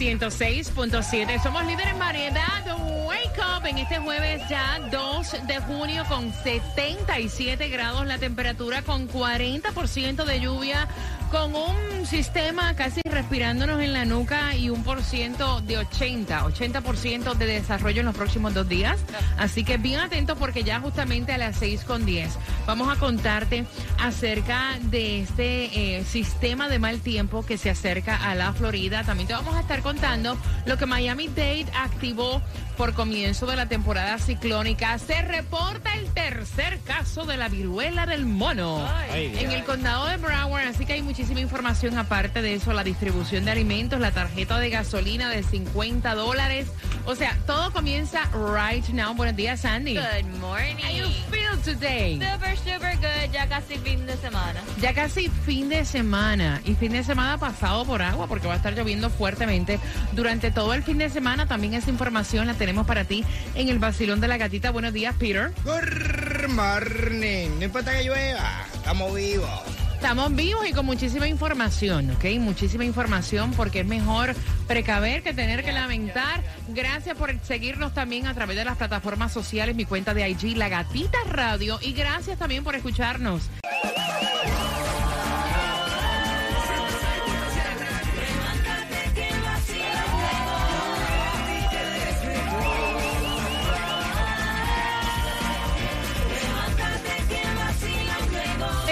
106.7 somos líderes en variedad. Wake up en este jueves ya 2 de junio con 77 grados la temperatura, con 40% de lluvia, con un sistema casi respirándonos en la nuca y un por ciento de 80, 80% de desarrollo en los próximos dos días. Así que bien atentos porque ya justamente a las 6 con 10 vamos a contarte acerca de este eh, sistema de mal tiempo que se acerca a la Florida. También te vamos a estar contando lo que Miami Dade activó por comienzo de la temporada ciclónica. Se reporta el tercer caso de la viruela del mono en el condado de Broward, así que hay muchísima información aparte de eso, la distribución de alimentos, la tarjeta de gasolina de 50 dólares. O sea, todo comienza right now. Buenos días, Sandy. Good morning. How you feel today? Super, super good. Ya casi fin de semana. Ya casi fin de semana y fin de semana pasado por agua porque va a estar lloviendo fuertemente durante todo el fin de semana. También esa información la tenemos para ti en el vacilón de la gatita. Buenos días, Peter. Good morning. No importa que llueva, estamos vivos. Estamos vivos y con muchísima información, ¿ok? Muchísima información porque es mejor precaver que tener que lamentar. Gracias por seguirnos también a través de las plataformas sociales, mi cuenta de IG, La Gatita Radio. Y gracias también por escucharnos.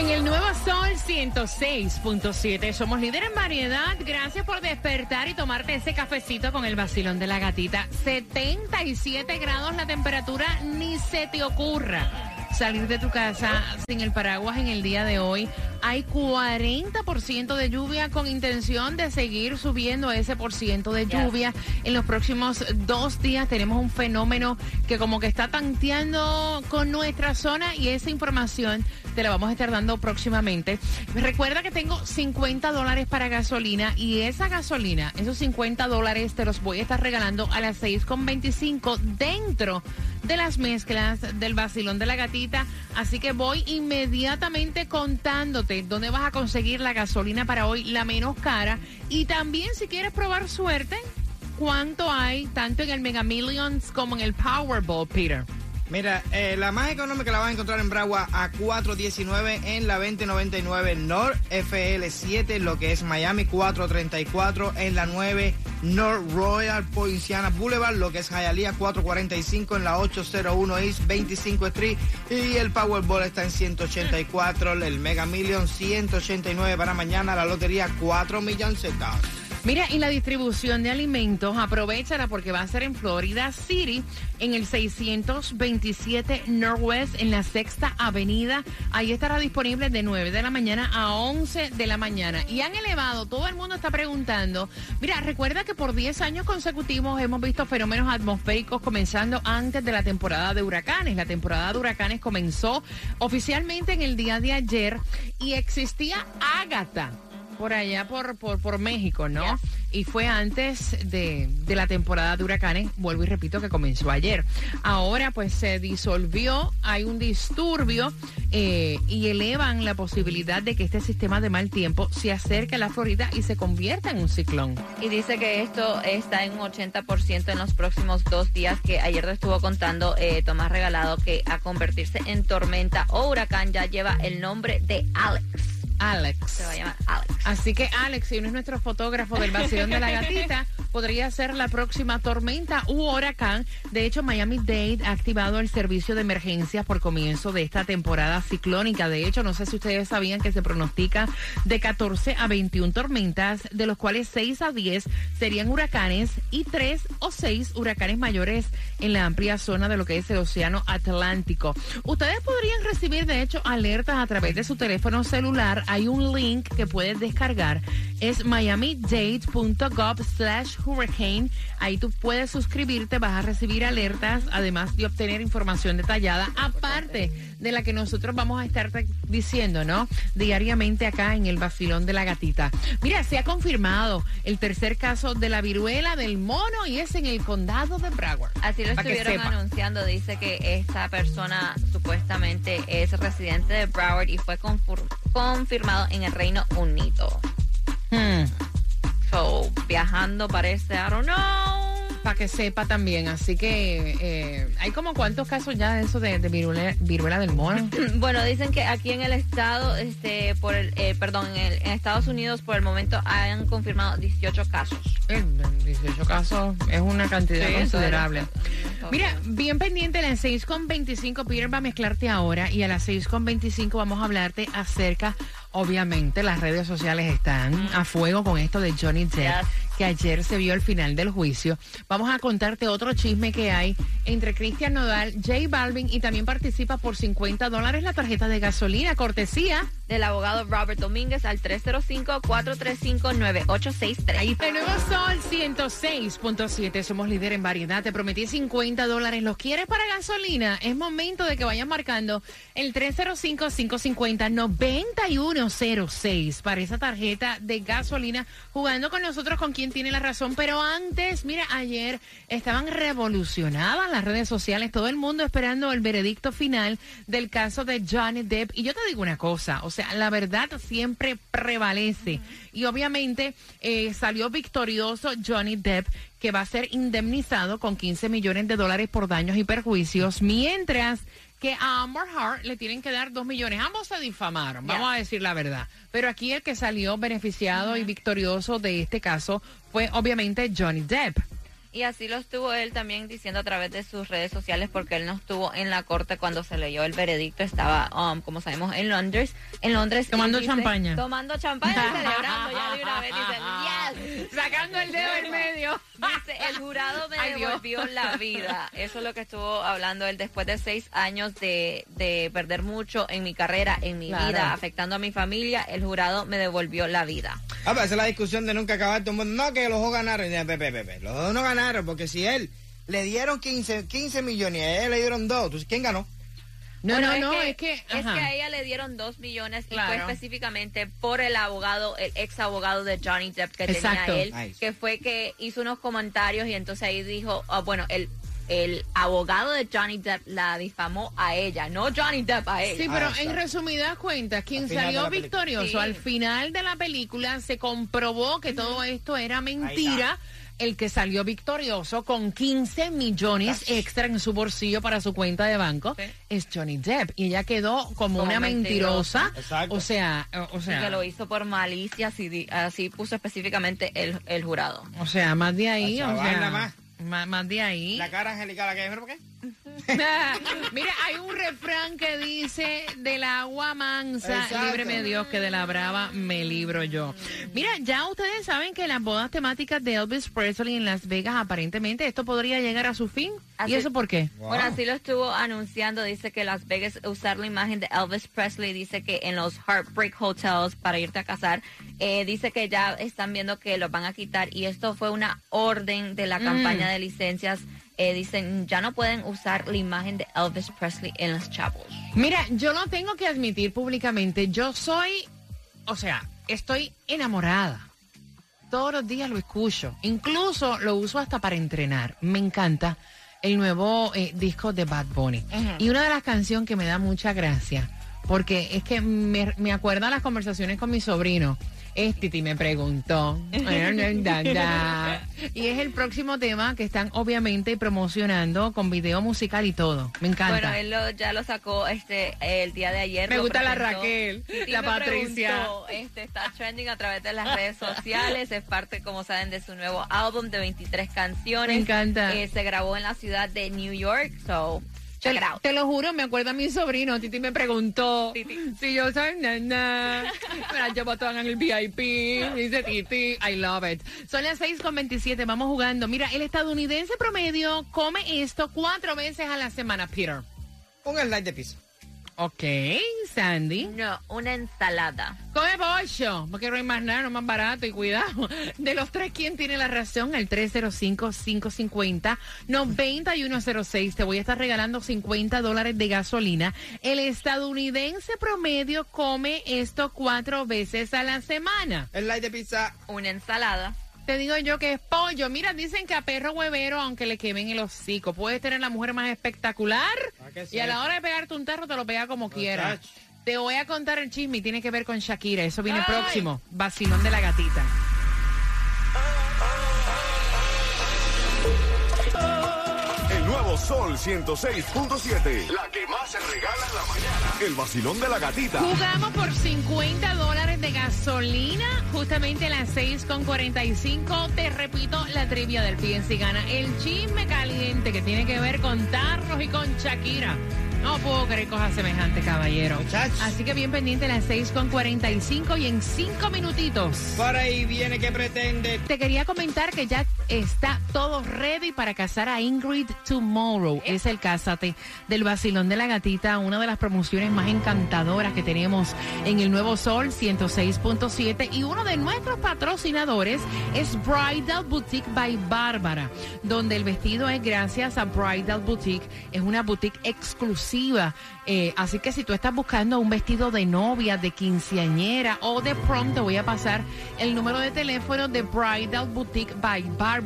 En el Nuevo Sol 106.7 somos líder en variedad. Gracias por despertar y tomarte ese cafecito con el vacilón de la gatita. 77 grados la temperatura, ni se te ocurra salir de tu casa sin el paraguas en el día de hoy. Hay 40% de lluvia con intención de seguir subiendo ese por ciento de lluvia. En los próximos dos días tenemos un fenómeno que como que está tanteando con nuestra zona y esa información te la vamos a estar dando próximamente. Recuerda que tengo 50 dólares para gasolina y esa gasolina, esos 50 dólares te los voy a estar regalando a las 6.25 dentro de las mezclas del vacilón de la gatita. Así que voy inmediatamente contándote dónde vas a conseguir la gasolina para hoy, la menos cara. Y también si quieres probar suerte, cuánto hay tanto en el Mega Millions como en el Powerball, Peter. Mira, eh, la más económica la vas a encontrar en Bragua a 4.19 en la 2099 North FL7, lo que es Miami 434 en la 9 North Royal Poinciana Boulevard, lo que es Hialeah 445 en la 801 East 25 Street y el Powerball está en 184, el Mega Million 189 para mañana, la lotería 4 millones de dólares. Mira, y la distribución de alimentos, aprovechala porque va a ser en Florida City, en el 627 Northwest, en la Sexta Avenida. Ahí estará disponible de 9 de la mañana a 11 de la mañana. Y han elevado, todo el mundo está preguntando. Mira, recuerda que por 10 años consecutivos hemos visto fenómenos atmosféricos comenzando antes de la temporada de huracanes. La temporada de huracanes comenzó oficialmente en el día de ayer y existía Ágata por allá por, por, por México, ¿no? Yes. Y fue antes de, de la temporada de huracanes, vuelvo y repito, que comenzó ayer. Ahora pues se disolvió, hay un disturbio eh, y elevan la posibilidad de que este sistema de mal tiempo se acerque a la Florida y se convierta en un ciclón. Y dice que esto está en un 80% en los próximos dos días, que ayer te estuvo contando eh, Tomás Regalado que a convertirse en tormenta o huracán ya lleva el nombre de Alex. Alex. Se va a llamar Alex. Así que Alex, si uno es nuestro fotógrafo del vacilón de la gatita, podría ser la próxima tormenta u huracán. De hecho, Miami-Dade ha activado el servicio de emergencias por comienzo de esta temporada ciclónica. De hecho, no sé si ustedes sabían que se pronostica de 14 a 21 tormentas, de los cuales 6 a 10 serían huracanes y 3 o 6 huracanes mayores en la amplia zona de lo que es el Océano Atlántico. Ustedes podrían recibir, de hecho, alertas a través de su teléfono celular. Hay un link que puedes descargar es miamidade.gov slash hurricane. Ahí tú puedes suscribirte, vas a recibir alertas, además de obtener información detallada, aparte de la que nosotros vamos a estar diciendo, ¿no? Diariamente acá en el vacilón de la gatita. Mira, se ha confirmado el tercer caso de la viruela del mono y es en el condado de Broward. Así lo estuvieron anunciando. Dice que esta persona supuestamente es residente de Broward y fue confirmado en el Reino Unido. Hmm. So, viajando parece, I don't know para que sepa también. Así que eh, hay como cuántos casos ya de eso de, viruela, del mono. Bueno, dicen que aquí en el estado, este, por el, eh, perdón, en, Estados Unidos por el momento han confirmado 18 casos. 18 casos es una cantidad considerable. Mira, bien pendiente, a las 6.25 Peter va a mezclarte ahora y a las 6.25 vamos a hablarte acerca Obviamente las redes sociales están a fuego con esto de Johnny Depp, que ayer se vio el final del juicio. Vamos a contarte otro chisme que hay entre Cristian Nodal, J Balvin y también participa por 50 dólares la tarjeta de gasolina, cortesía del abogado Robert Domínguez al 305-435-9863. El nuevo Sol 106.7, somos líder en variedad. Te prometí 50 dólares. ¿Los quieres para gasolina? Es momento de que vayan marcando el 305-550-9106 para esa tarjeta de gasolina, jugando con nosotros con tiene la razón. Pero antes, mira, ayer estaban revolucionadas las redes sociales, todo el mundo esperando el veredicto final del caso de Johnny Depp. Y yo te digo una cosa, o sea, la verdad siempre prevalece. Y obviamente eh, salió victorioso Johnny Depp, que va a ser indemnizado con 15 millones de dólares por daños y perjuicios, mientras que a Amber Heard le tienen que dar 2 millones. Ambos se difamaron, vamos a decir la verdad. Pero aquí el que salió beneficiado y victorioso de este caso fue obviamente Johnny Depp. Y así lo estuvo él también diciendo a través de sus redes sociales porque él no estuvo en la corte cuando se leyó el veredicto, estaba, um, como sabemos, en Londres. En Londres. Tomando champaña. Tomando champaña y celebrando ya de una vez. Dice, yes. Sacando el dedo en medio. Dice, el jurado me devolvió la vida. Eso es lo que estuvo hablando él después de seis años de, de perder mucho en mi carrera, en mi vida, afectando a mi familia. El jurado me devolvió la vida. Ah, esa es la discusión de nunca acabar. No, que los dos ganaron. Los dos no ganaron, porque si él le dieron 15, 15 millones y a él le dieron dos, entonces ¿quién ganó? No, no, no, es que, es que a ella le dieron dos millones y fue específicamente por el abogado, el ex abogado de Johnny Depp que tenía él, que fue que hizo unos comentarios y entonces ahí dijo, ah, bueno, el el abogado de Johnny Depp la difamó a ella, no Johnny Depp a ella. Sí, pero en resumidas cuentas, quien salió victorioso al final de la película se comprobó que todo esto era mentira el que salió victorioso con 15 millones extra en su bolsillo para su cuenta de banco es Johnny Depp. Y ella quedó como, una mentirosa. O sea, o sea. que lo hizo por malicia, así, así puso específicamente el, el jurado. O sea, más de ahí, o sea. Más, de ahí. La cara angelical, ¿qué? ¿Por qué? Mira, hay un refrán que dice, del agua mansa, líbreme Dios, que de la brava me libro yo. Mira, ya ustedes saben que las bodas temáticas de Elvis Presley en Las Vegas, aparentemente esto podría llegar a su fin. ¿Y eso por qué? Bueno, así lo estuvo anunciando, dice que Las Vegas usar la imagen de Elvis Presley, dice que en los Heartbreak Hotels para irte a casar, eh, dice que ya están viendo que lo van a quitar y esto fue una orden de la mm. campaña de licencias. Eh, dicen, ya no pueden usar la imagen de Elvis Presley en los chavos. Mira, yo lo tengo que admitir públicamente, yo soy, o sea, estoy enamorada. Todos los días lo escucho, incluso lo uso hasta para entrenar, me encanta el nuevo eh, disco de Bad Bunny. Y una de las canciones que me da mucha gracia, porque es que me, me acuerda las conversaciones con mi sobrino Titi me preguntó. y es el próximo tema que están obviamente promocionando con video musical y todo. Me encanta. Bueno, él ya lo sacó este el día de ayer. Me gusta la Raquel, la Patricia. este, está trending a través de las redes sociales. Es parte, como saben, de su nuevo álbum de 23 canciones. Me encanta. Eh, se grabó en la ciudad de New York. So, te, lo juro, me acuerdo a mi sobrino, Titi me preguntó si yo soy nena. Me la llevo toda en el VIP. Dice Titi, I love it. Son las 6 con 27, vamos jugando. Mira, el estadounidense promedio come esto cuatro veces a la semana, Peter. Un slide de pizza. Ok, Sandy. No, una ensalada. Come pollo, porque no hay más nada, no más barato y cuidado. De los tres, ¿quién tiene la razón? El 305-550-9106. Te voy a estar regalando 50 dólares de gasolina. El estadounidense promedio come esto cuatro veces a la semana. El light de pizza. Una ensalada. Te digo yo que es pollo. Mira, dicen que a perro huevero, aunque le quemen el hocico, puedes tener la mujer más espectacular. Ah, Y a la hora de pegarte un tarro, te lo pega como quiera. Muchacho. Te voy a contar el chisme y tiene que ver con Shakira. Eso viene Ay. próximo. Vacilón de la gatita. El nuevo Sol 106.7. La que más se regala en la mañana. El vacilón de la gatita. Jugamos por 50 dólares de gasolina, justamente a las 6.45. Te repito la trivia del PNC Gana. El chisme caliente que tiene que ver con Tarros y con Shakira. No puedo creer cosas semejantes, caballero. Muchachos. Así que bien pendiente a las 6.45 y en 5 minutitos. Por ahí viene que pretende. Te quería comentar que ya está todo ready para casar a Ingrid Tomorrow. Es el Cásate del Basilón de la Gatita, una de las promociones más encantadoras que tenemos en el Nuevo Sol 106.7 y uno de nuestros patrocinadores es Bridal Boutique by Bárbara, donde el vestido es gracias a Bridal Boutique, es una boutique exclusiva. eh, así que si tú estás buscando un vestido de novia, de quinceañera o de prom, te voy a pasar el número de teléfono de Bridal Boutique by Bárbara,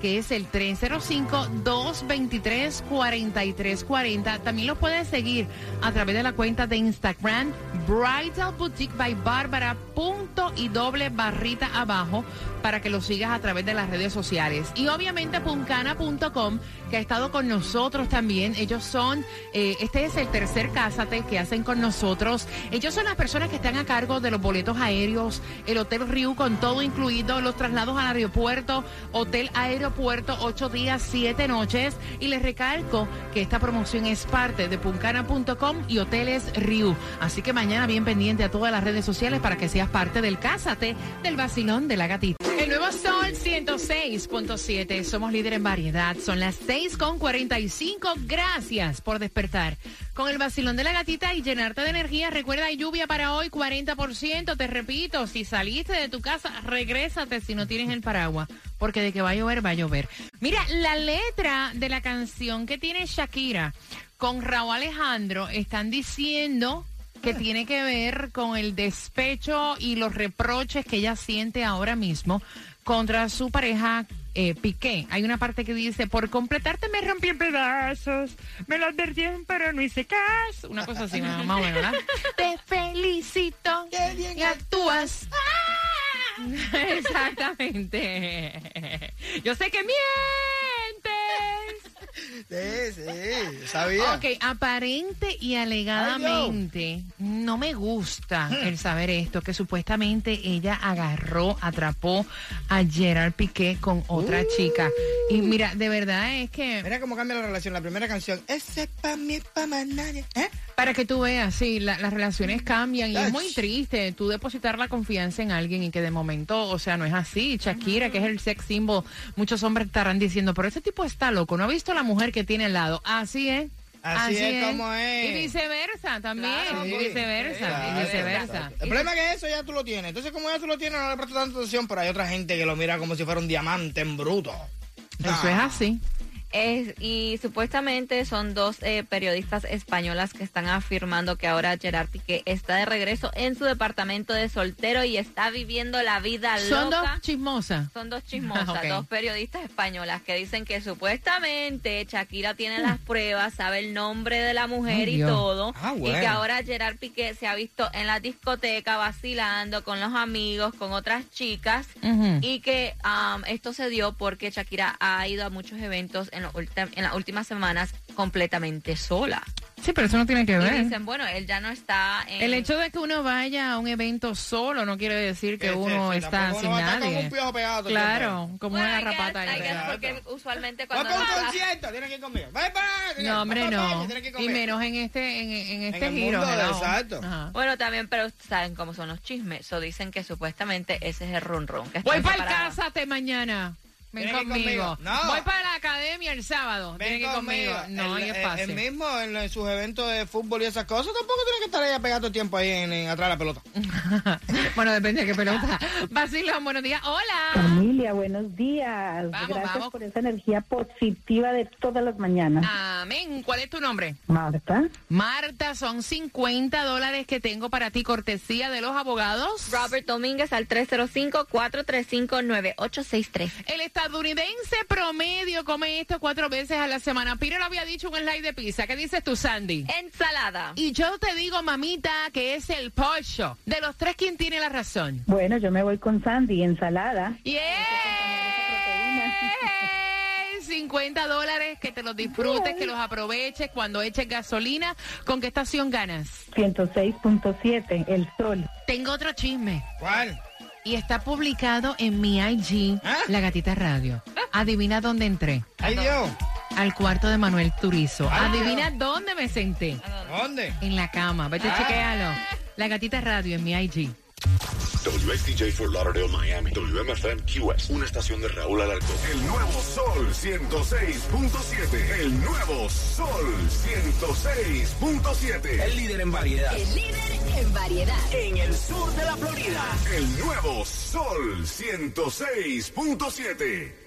que es el 305-223-4340. También los puedes seguir a través de la cuenta de Instagram Bridal Boutique by Bárbara, punto y doble barrita abajo para que lo sigas a través de las redes sociales. Y obviamente puncana.com, que ha estado con nosotros también. Ellos son, eh, este es el tercer Cásate que hacen con nosotros. Ellos son las personas que están a cargo de los boletos aéreos, el Hotel Riu con todo incluido, los traslados al aeropuerto, Aeropuerto, ocho días, siete noches. Y les recalco que esta promoción es parte de puncana.com y Hoteles Riu. Así que mañana bien pendiente a todas las redes sociales para que seas parte del Cásate del vacilón de la gatita. El nuevo Sol 106.7. Somos líder en variedad. Son las 6.45. Gracias por despertar. Con el vacilón de la gatita y llenarte de energía. Recuerda, hay lluvia para hoy, 40%. Te repito, si saliste de tu casa, regrésate si no tienes el paraguas. Porque de que va a llover, va a llover. Mira, la letra de la canción que tiene Shakira con Raúl Alejandro están diciendo que tiene que ver con el despecho y los reproches que ella siente ahora mismo contra su pareja eh, Piqué. Hay una parte que dice, por completarte me rompí en pedazos, me lo advertían pero no hice caso. Una cosa así, más más o menos, ¿verdad? Te felicito Qué bien y actúas. Exactamente. Yo sé que mientes. Sí, sí, sabía. Ok, aparente y alegadamente no me gusta el saber esto, que supuestamente ella agarró, atrapó a Gerard Piqué con otra chica. Y mira, de verdad es que Mira cómo cambia la relación. La primera canción, ese pa' mí, pa' más nadie. ¿Eh? Para que tú veas, sí, la- las relaciones cambian y es muy triste tú depositar la confianza en alguien y que de momento, o sea, no es así. Shakira, que es el sex symbol, muchos hombres estarán diciendo, pero ese tipo está loco, ¿no ha visto la mujer que tiene al lado? Así es. Así es como es. Y viceversa también, Claro, y viceversa, claro, y viceversa. El problema es que eso ya tú lo tienes. Entonces, como ya tú lo tienes, no le prestas tanta atención, pero hay otra gente que lo mira como si fuera un diamante en bruto. Eso es así. Es, y supuestamente son dos eh, periodistas españolas que están afirmando que ahora Gerard Piqué está de regreso en su departamento de soltero y está viviendo la vida Son dos loca. chismosas. Son dos chismosas, Ok. dos periodistas españolas que dicen que supuestamente Shakira tiene las pruebas, sabe el nombre de la mujer y Dios. todo, Ah, y bueno. que ahora Gerard Piqué se ha visto en la discoteca vacilando con los amigos, con otras chicas, y que um, esto se dio porque Shakira ha ido a muchos eventos en, los en las últimas semanas completamente sola. Sí, pero eso no tiene que Y ver. dicen, bueno, él ya no está en... El hecho de que uno vaya a un evento solo no quiere decir que uno sí, está sin uno va nadie. un piojo pegado Claro, como Bueno, una garrapata. Porque usualmente cuando... para un vas- concierto, tienes que ir conmigo. Bye, bye. No, hombre, no. Y menos en este, en, en este giro. mundo, exacto. Ajá. Bueno, también, pero saben cómo son los chismes. So dicen que supuestamente ese es el run run. Que Voy para el cásate mañana. Ven conmigo. conmigo. No. Voy para academia el sábado. Ven Tiene que ir conmigo. conmigo. No, el, y es el- fácil. el mismo en, en sus eventos de fútbol y esas cosas, tampoco tiene que estar ahí pegando tiempo ahí en, en atrás de la pelota. bueno, depende de qué pelota. Basilón, buenos días. Hola. Familia, buenos días. Vamos, Gracias vamos. por esa energía positiva de todas las mañanas. Amén. ¿Cuál es tu nombre? Marta, Marta, son 50 dólares que tengo para ti, cortesía de los abogados. Robert Domínguez al 305-435-9863. El estadounidense promedio come esto cuatro veces a la semana. Piro lo había dicho un slide de pizza. ¿Qué dices tú, Sandy? Ensalada. Y yo te digo, mamita, que es el pollo. De los tres, ¿quién tiene la razón? bueno, yo me voy con Sandy, ensalada. ¡Yeah! 50 dólares, que te los disfrutes, que los aproveches cuando eches gasolina. ¿Con qué estación ganas? 106.7, el sol. Tengo otro chisme. ¿Cuál? Y está publicado en mi IG, ¿Ah? La Gatita Radio. Adivina dónde entré. ¡Ay, Dios! Al cuarto de Manuel Turizo. Ay, Adivina dónde me senté. ¿Dónde? En la cama. Vete, Ah. chequéalo. La Gatita Radio en mi IG. WXTJ for Lauderdale, Miami. WMFM QS. Una estación de Raúl Alarcón. El nuevo Sol 106.7. El nuevo Sol 106.7. El líder en variedad. El líder en variedad. En el sur de la Florida. El nuevo Sol 106.7.